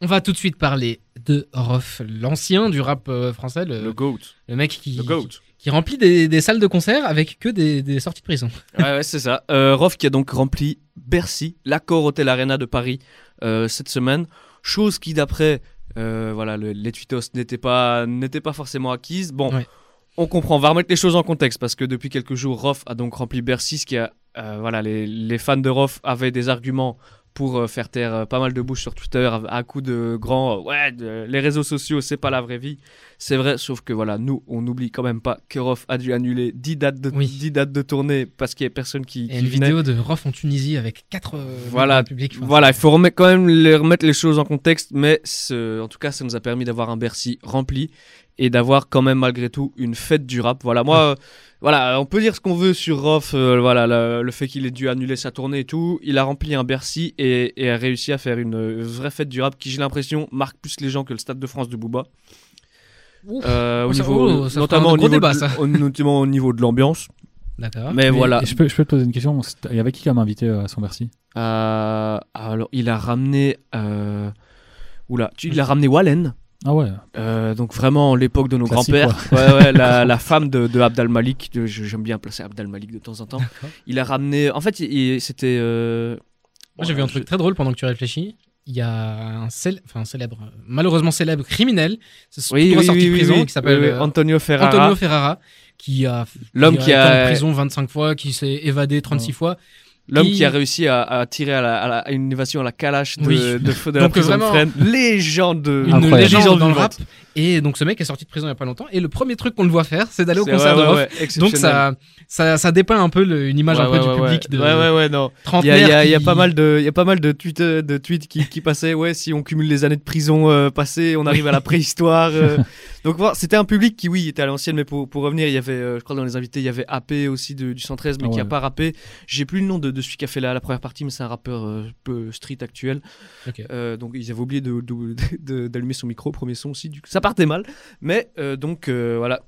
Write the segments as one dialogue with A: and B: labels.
A: On va tout de suite parler de Rof, l'ancien du rap euh, français, le,
B: Le GOAT.
A: le mec qui,
B: Le GOAT.
A: qui remplit des, des salles de concert avec que des, des sorties de prison.
B: ouais, ouais, c'est ça. Euh, Rof qui a donc rempli Bercy, l'accord Hôtel Arena de Paris euh, cette semaine. Chose qui, d'après euh, voilà, le- les tweetos, n'était pas, n'était pas forcément acquise. Bon,
A: Ouais.
B: on comprend. On va remettre les choses en contexte parce que depuis quelques jours, Rof a donc rempli Bercy. Ce qui a, voilà, les, les fans de Rof avaient des arguments pour euh, faire taire euh, pas mal de bouches sur Twitter à, à coup de grands euh, ouais de- les réseaux sociaux c'est pas la vraie vie c'est vrai sauf que voilà nous on n'oublie quand même pas que Rof a dû annuler 10 dates de,
A: Oui.
B: 10 dates de tournée parce qu'il y a personne qui,
A: Et
B: qui
A: une
B: venait.
A: vidéo de Rof en Tunisie avec quatre euh,
B: Voilà,
A: public. Enfin,
B: Voilà, il faut remettre, quand même les, remettre les choses en contexte, mais ce- en tout cas, ça nous a permis d'avoir un Bercy rempli et d'avoir quand même malgré tout une fête du rap. Voilà, moi, euh, voilà, on peut dire ce qu'on veut sur Rof, euh, voilà, le, le fait qu'il ait dû annuler sa tournée et tout. Il a rempli un Bercy et, et a réussi à faire une vraie fête du rap qui, j'ai l'impression, marque plus les gens que le Stade de France de Booba. Euh, au
A: Ça-
B: niveau,
A: oh,
B: notamment, au niveau
A: débat,
B: de,
A: ça.
B: au- notamment au niveau de l'ambiance.
A: D'accord.
B: Mais
C: Mais
B: voilà.
C: Je peux, je peux te poser une question. Il y avait qui comme invité euh, à son Bercy?
B: Euh, alors, il a ramené. Euh... Oula, tu- il a ramené Wallen.
C: Ah ouais.
B: Euh, donc vraiment l'époque de nos grands-pères. Ouais, ouais, la, la femme de, de Abd al-Malik. J'aime bien placer Abd al-Malik de temps en temps. Il a ramené. En fait, c'était. euh,
A: Moi, j'ai vu un truc très drôle pendant que tu réfléchis. Il y a un, cél- enfin, un célèbre, malheureusement célèbre criminel, c'est
B: Oui, oui,
A: sorti
B: oui,
A: de prison,
B: oui.
A: qui s'appelle
B: Oui, oui,
A: euh,
B: Antonio Ferrara.
A: Antonio Ferrara, qui a,
B: L'homme qui
A: été
B: a-
A: en prison 25 fois, qui s'est évadé 36
C: Ouais.
A: fois.
B: L'homme
A: qui-
B: qui a réussi à, à tirer à, la- à la- à une évasion à la calache de,
A: Oui.
B: de, de, la
A: Donc,
B: prison
A: vraiment,
B: de. Légende de.
A: Une
C: Incroyable.
A: légende dans le rap. Et donc ce mec est sorti de prison il y a pas longtemps. Et le premier truc qu'on le voit faire, c'est d'aller au concert
B: ouais,
A: de
B: ouais,
A: Rof.
B: ouais,
A: Donc ça, ça, ça dépeint un peu le- une image un peu du public de
B: Ouais, ouais, ouais, non. Il y a, y y pas mal de, y a pas mal de tweets, de tweets qui, qui passaient. Ouais, si on cumule les années de prison euh, passées, on arrive à la préhistoire. euh. Donc voilà, c'était un public qui, oui, était à l'ancienne, mais pour, pour revenir, il y avait, euh, je crois dans les invités, il y avait AP aussi de- du 113, mais
C: Ah
B: qui a pas rappé. J'ai plus le nom de, de celui qui a fait la, la première partie, mais c'est un rappeur euh, peu street actuel. Euh, donc ils avaient oublié d'allumer son micro, premier son aussi. Du coup, ça partait mal, mais euh, donc voilà,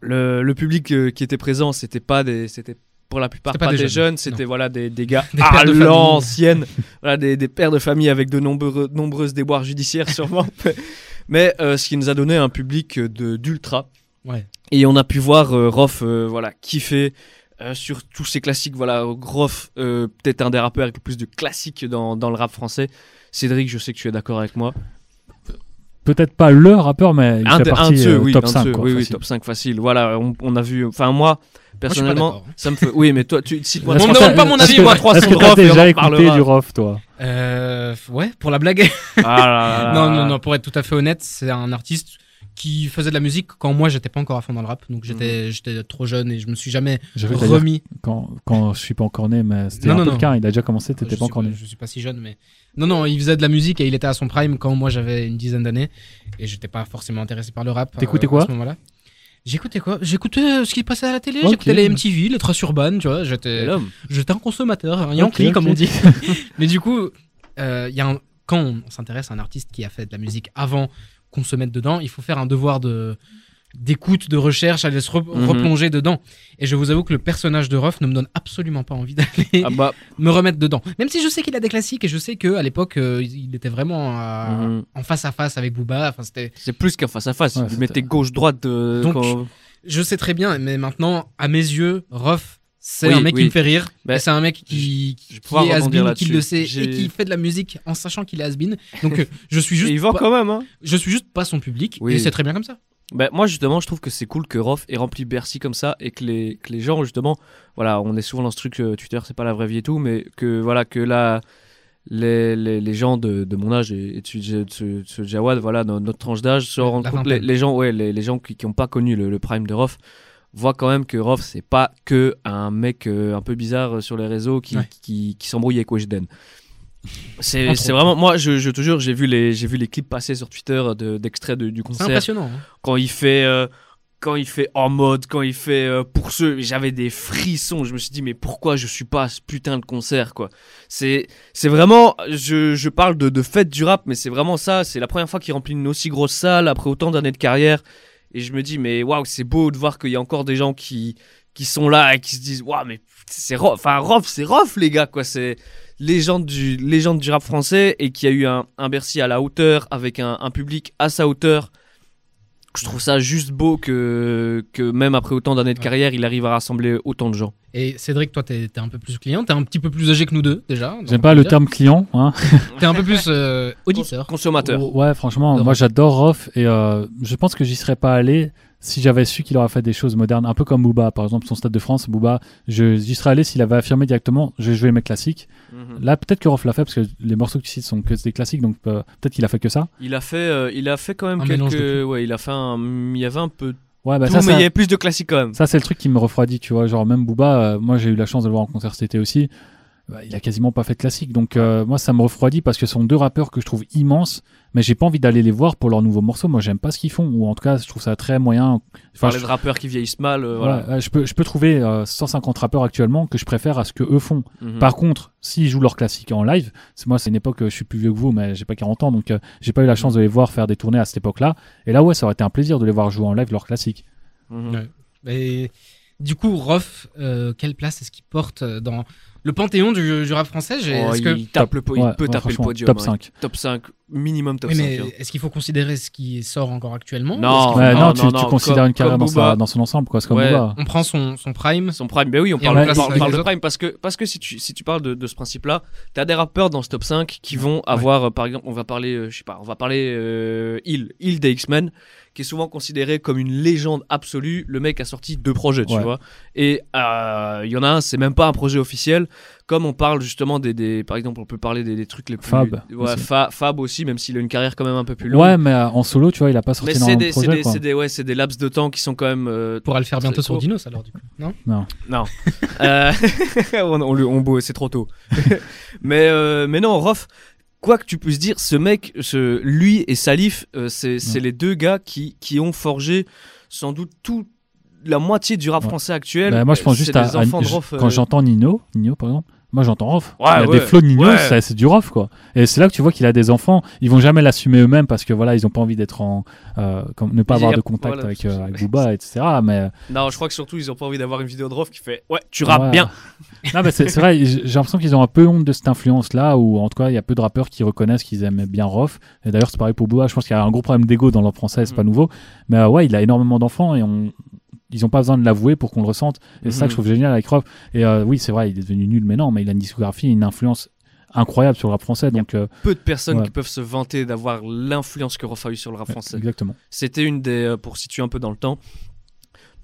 B: le, le public qui était présent, c'était pas des, c'était pour la plupart pas,
A: pas des
B: des
A: jeunes,
B: jeunes, c'était voilà des, des gars
A: Des
B: à
A: pères de
B: l'ancienne, voilà des, des pères de famille avec de nombreux, nombreuses déboires judiciaires sûrement, mais euh, ce qui nous a donné un public de d'ultra.
A: Ouais.
B: Et on a pu voir euh, Rof euh, voilà kiffer euh, sur tous ces classiques. Voilà, Rof euh, peut-être un des rappeurs avec le plus de classiques dans, dans le rap français. Cédric, je sais que tu es d'accord avec moi.
C: Peut-être pas le rappeur, mais il
B: un,
C: fait
B: de, un
C: partie
B: de ceux,
C: euh,
B: oui,
C: top
B: un de
C: 5.
B: ceux,
C: quoi,
B: oui, oui, top 5 facile. Voilà, on, on a vu. Enfin, moi, personnellement,
A: d'accord.
B: ça me fait. Oui, mais toi, tu cites moi.
A: On
C: t'as-
A: demande pas mon avis, moi,
B: trois
C: Est-ce
B: sons
C: que t'as déjà écouté du Rof, toi?
A: Euh, ouais, pour la blague.
B: Ah là là là
A: non, non, non, pour être tout à fait honnête, c'est un artiste qui faisait de la musique quand moi j'étais pas encore à fond dans le rap. Donc j'étais
B: Mhm.
A: j'étais trop jeune et je me suis jamais remis.
C: quand, quand je suis pas encore né, mais c'était
A: Non,
C: un
A: non,
C: peu
A: non.
C: le cas. Il a déjà commencé, t'étais pas encore né.
A: je suis pas si jeune, mais. Non, non, il faisait de la musique et il était à son prime quand moi j'avais une dizaine d'années. Et j'étais pas forcément intéressé par le rap.
C: T'écoutais
A: euh,
C: quoi?
A: À ce moment-là. J'écoutais quoi? J'écoutais euh, ce qui passait à la télé,
C: Ok.
A: j'écoutais les MTV, les traces urbaines, tu vois. J'étais un consommateur, un Yankee, comme on dit. mais du coup, euh, y a un- quand on s'intéresse à un artiste qui a fait de la musique avant qu'on se mette dedans, il faut faire un devoir de d'écoute, de recherche, aller se re-
B: Mhm.
A: replonger dedans. Et je vous avoue que le personnage de Ruff ne me donne absolument pas envie d'aller
B: Ah bah,
A: me remettre dedans. Même si je sais qu'il a des classiques et je sais qu'à l'époque, euh, il était vraiment à-
B: Mhm.
A: en face à face avec Booba. Enfin, c'était.
B: c'est plus qu'un face à face.
C: Ouais,
B: Vous
C: c'était-
B: mettez gauche-droite. de-
A: Donc,
B: quand-
A: Je sais très bien, mais maintenant, à mes yeux, Ruff, c'est
B: Oui,
A: un mec
B: oui.
A: qui me fait rire.
B: Ben,
A: c'est un mec qui, est has qui le sait et qui fait de la musique en sachant qu'il est has Donc, euh, je suis juste.
B: Et il vend
A: pas-
B: quand même, hein.
A: Je suis juste pas son public
B: Oui.
A: et c'est très bien comme ça.
B: Ben, moi justement je trouve que c'est cool que Rof ait rempli Bercy comme ça et que les, que les gens justement voilà on est souvent dans ce truc euh, Twitter c'est pas la vraie vie et tout mais que voilà que là les, les, les gens de, de mon âge et, et de, ce- de Jawad voilà notre tranche d'âge se
A: La
B: rendent compte les, les gens ouais les, les gens qui n'ont pas connu le, le prime de Rof voient quand même que Rof c'est pas que un mec euh, un peu bizarre euh, sur les réseaux qui,
A: Ouais.
B: qui, qui s'embrouille avec Weshden c'est c'est
A: autres.
B: vraiment moi je, je te jure j'ai vu les j'ai vu les clips passer sur Twitter de- d'extraits de- du
A: C'est
B: concert
A: impressionnant. hein.
B: quand il fait euh, quand il fait en mode quand il fait euh, pour ceux j'avais des frissons je me suis dit mais pourquoi je suis pas à ce putain de concert quoi? C'est c'est vraiment je, je parle de, de fête du rap mais c'est vraiment ça c'est la première fois qu'il remplit une aussi grosse salle après autant d'années de carrière et je me dis mais waouh c'est beau de voir qu'il y a encore des gens qui qui sont là et qui se disent waouh mais c'est rough enfin rough c'est rough les gars quoi c'est légende du légende du rap français et qui a eu un, un Bercy à la hauteur avec un, un public à sa hauteur je trouve ça juste beau que, que même après autant d'années de
A: Ouais.
B: carrière, il arrive à rassembler autant de gens.
A: Et Cédric, toi, t'es un peu plus client, t'es un petit peu plus âgé que nous deux déjà.
C: J'aime pas le
A: dire.
C: terme client. Hein.
A: T'es un peu plus euh, auditeur.
B: Consommateur.
C: Ouais, franchement, moi j'adore Rof et euh, je pense que j'y serais pas allé si j'avais su qu'il aurait fait des choses modernes, un peu comme Booba, par exemple son Stade de France. Booba, je- j'y serais allé s'il avait affirmé directement, je vais jouer mes classiques.
B: Mhm.
C: Là, peut-être que Rof l'a fait parce que les morceaux que tu cites sont que des classiques, donc euh, peut-être qu'il a fait que ça.
B: Il a fait, euh, il a fait quand même
A: Un
B: quelques. Ouais, il a fait un. Il y avait un peu.
C: Ouais, bah
B: tout,
C: ça,
B: mais
C: ça,
B: il y avait plus de classiques quand même.
C: ça c'est le truc qui me refroidit, tu vois. Genre même Booba, euh, moi j'ai eu la chance de le voir en concert cet été aussi. Bah, il a quasiment pas fait de classique, donc euh, moi ça me refroidit parce que ce sont deux rappeurs que je trouve immenses, mais j'ai pas envie d'aller les voir pour leurs nouveaux morceaux. Moi j'aime pas ce qu'ils font, ou en tout cas je trouve ça très moyen. Enfin,
B: Parler
C: je-
B: de rappeurs qui vieillissent mal. euh, voilà.
C: Je, peux, je peux trouver euh, 150 rappeurs actuellement que je préfère à ce que eux font.
B: Mhm.
C: Par contre, s'ils jouent leur classique en live, c'est moi c'est une époque, euh, je suis plus vieux que vous, mais j'ai pas 40 ans, donc euh, j'ai pas eu la chance de les voir faire des tournées à cette époque-là. Et là, ouais, ça aurait été un plaisir de les voir jouer en live leur classique.
B: Mhm.
A: Ouais. Et du coup, Rof, euh, quelle place est-ce qu'il porte euh, dans le panthéon du, du rap français J'ai-
B: Oh,
A: est-ce
B: il
A: que...
B: tape le po- il
C: Ouais,
B: peut
C: ouais,
B: taper le podium.
C: Top
B: hein.
C: 5.
B: Top 5, minimum top
A: Oui,
B: 5.
A: mais
B: hein.
A: est-ce qu'il faut considérer ce qui sort encore actuellement
B: Non.
A: Faut-
B: non,
C: tu,
B: non,
C: tu
B: comme-
C: considères une carrière dans, sa-
B: Booba.
C: dans son ensemble, quoi. C'est comme
B: Ouais.
A: On prend son, son prime.
B: Son prime, ben oui, on parle,
A: on
B: de prime parce que, parce que si, tu, si tu parles de, de ce principe-là, tu as des rappeurs dans ce top 5 qui vont avoir, euh, par exemple, on va parler, euh, je sais pas, on va parler euh, Hill, Hill des X-Men, qui est souvent considéré comme une légende absolue. Le mec a sorti deux projets, tu
C: Ouais.
B: vois. Et euh, il y en a un, c'est même pas un projet officiel. Comme on parle justement des, des par exemple, on peut parler des, des trucs les plus.
C: Fab
B: Ouais,
C: aussi.
B: Fa- Fab aussi, même s'il a une carrière quand même un peu plus longue.
C: Ouais, mais euh, en solo, tu vois, il a pas sorti
B: mais c'est
C: énormément de
B: des, c'est
C: projets,
B: des,
C: quoi.
B: c'est des, ouais, c'est des laps de temps qui sont quand même euh,
A: pourra le faire bientôt sur. Dinos alors du coup. Non?
B: Non. Euh, on, on, le- on beau, c'est trop tôt. mais, euh, mais non, Rof, quoi que tu puisses dire, ce mec, ce, lui et Salif, euh, c'est c'est les deux gars qui, qui ont forgé sans doute tout la moitié du rap
C: Ouais.
B: français actuel.
C: Bah, moi, je pense juste à, à-
B: enfants de
C: je-
B: Rof,
C: quand
B: euh,
C: j'entends Nino, Nino par exemple. Moi, j'entends Rof.
B: Ouais,
C: il a
B: ouais.
C: des flots de Nino,
B: Ouais.
C: ça- c'est du Rof, quoi. Et c'est là que tu vois qu'il a des enfants. Ils vont jamais l'assumer eux-mêmes parce que voilà, ils ont pas envie d'être en, euh, comme, ne pas avoir de contact
B: voilà.
C: avec, euh, avec Booba, etc. Mais
B: Non, je crois que surtout, ils ont pas envie d'avoir une vidéo de Rof qui fait Ouais, tu rappes bien.
C: non, mais c'est vrai. J'ai l'impression qu'ils ont un peu honte de cette influence-là, ou en tout cas, il y a peu de rappeurs qui reconnaissent qu'ils aiment bien Rof. Et d'ailleurs, c'est pareil pour Booba. Je pense qu'il y a un gros problème d'ego dans leur français, c'est
B: Mhm.
C: pas nouveau. Mais euh, ouais, il a énormément d'enfants et on ils ont pas besoin de l'avouer pour qu'on le ressente. Et c'est ça
B: Mhm.
C: que je trouve génial avec Rof. Et euh, oui, c'est vrai, il est devenu nul, mais non, mais il a une discographie, une influence incroyable sur le rap français. Donc, euh,
B: Peu de personnes
C: Ouais.
B: qui peuvent se vanter d'avoir l'influence que Rof a eu sur le rap français.
C: exactement.
B: C'était une des, euh, pour situer un peu dans le temps,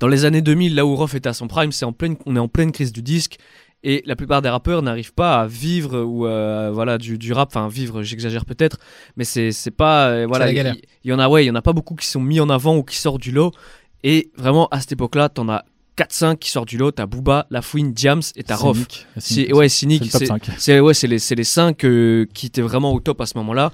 B: dans les années 2000, là où Rof était à son prime, c'est en pleine, on est en pleine crise du disque. Et la plupart des rappeurs n'arrivent pas à vivre ou euh, voilà du, du rap, enfin vivre, j'exagère peut-être, mais c'est c'est pas euh, voilà.
A: la
B: Il il y, en a ouais, il y en a pas beaucoup qui sont mis en avant ou qui sortent du lot. Et vraiment à cette époque-là, t'en as 4-5 qui sortent du lot. T'as Booba, La Fouine, Diams et t'as Rof.
C: Cynic.
B: C'est ouais, cynique.
C: C'est le top
B: c'est-
C: 5.
B: c'est ouais, les, les 5 qui étaient vraiment au top à ce moment-là.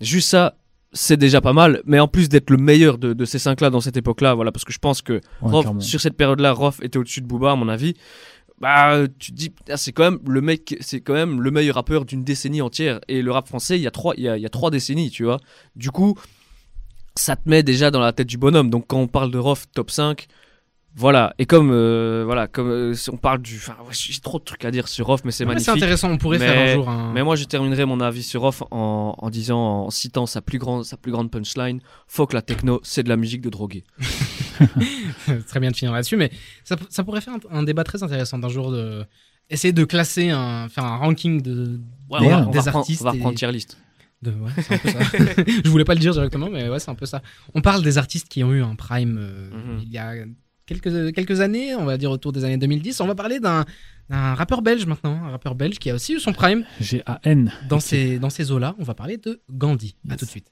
B: Juste ça, c'est déjà pas mal. Mais en plus d'être le meilleur de, de ces 5-là dans cette époque-là, voilà, parce que je pense que
C: Ouais,
B: Rof,
C: clairement.
B: sur cette période-là, Rof était au-dessus de Booba, à mon avis. Bah, tu te dis, c'est quand même le mec, c'est quand même le meilleur rappeur d'une décennie entière. Et le rap français, il y a trois, il y a, il y a trois décennies, tu vois. Du coup, ça te met déjà dans la tête du bonhomme. Donc quand on parle de Rof top 5, voilà. Et comme, euh, voilà, comme euh, si on parle du, enfin, ouais, j'ai trop de trucs à dire sur Rof, mais c'est
A: Ouais,
B: magnifique.
A: C'est intéressant, on pourrait
B: Mais-
A: faire un jour un.
B: Mais moi, je terminerai mon avis sur Rof en, en disant, en citant sa plus grande, sa plus grande punchline Faut que la techno, c'est de la musique de drogué.
A: très bien de finir là-dessus, mais ça, ça pourrait faire un, un débat très intéressant d'un jour de essayer de classer, un, faire un ranking de,
B: Ouais,
A: des,
B: on va, on
A: des
B: va reprendre,
A: artistes.
B: on va
A: et-
B: reprendre tier list.
A: De- ouais, c'est un peu ça. Je voulais pas le dire directement, mais ouais, c'est un peu ça. On parle des artistes qui ont eu un prime euh,
B: Mhm.
A: il y a quelques, quelques années, on va dire autour des années 2010. On va parler d'un d'un rappeur belge maintenant, un rappeur belge qui a aussi eu son prime
C: G-A-N.
A: dans ces, dans ces eaux-là. On va parler de Gandhi. À
C: Yes.
A: tout de suite.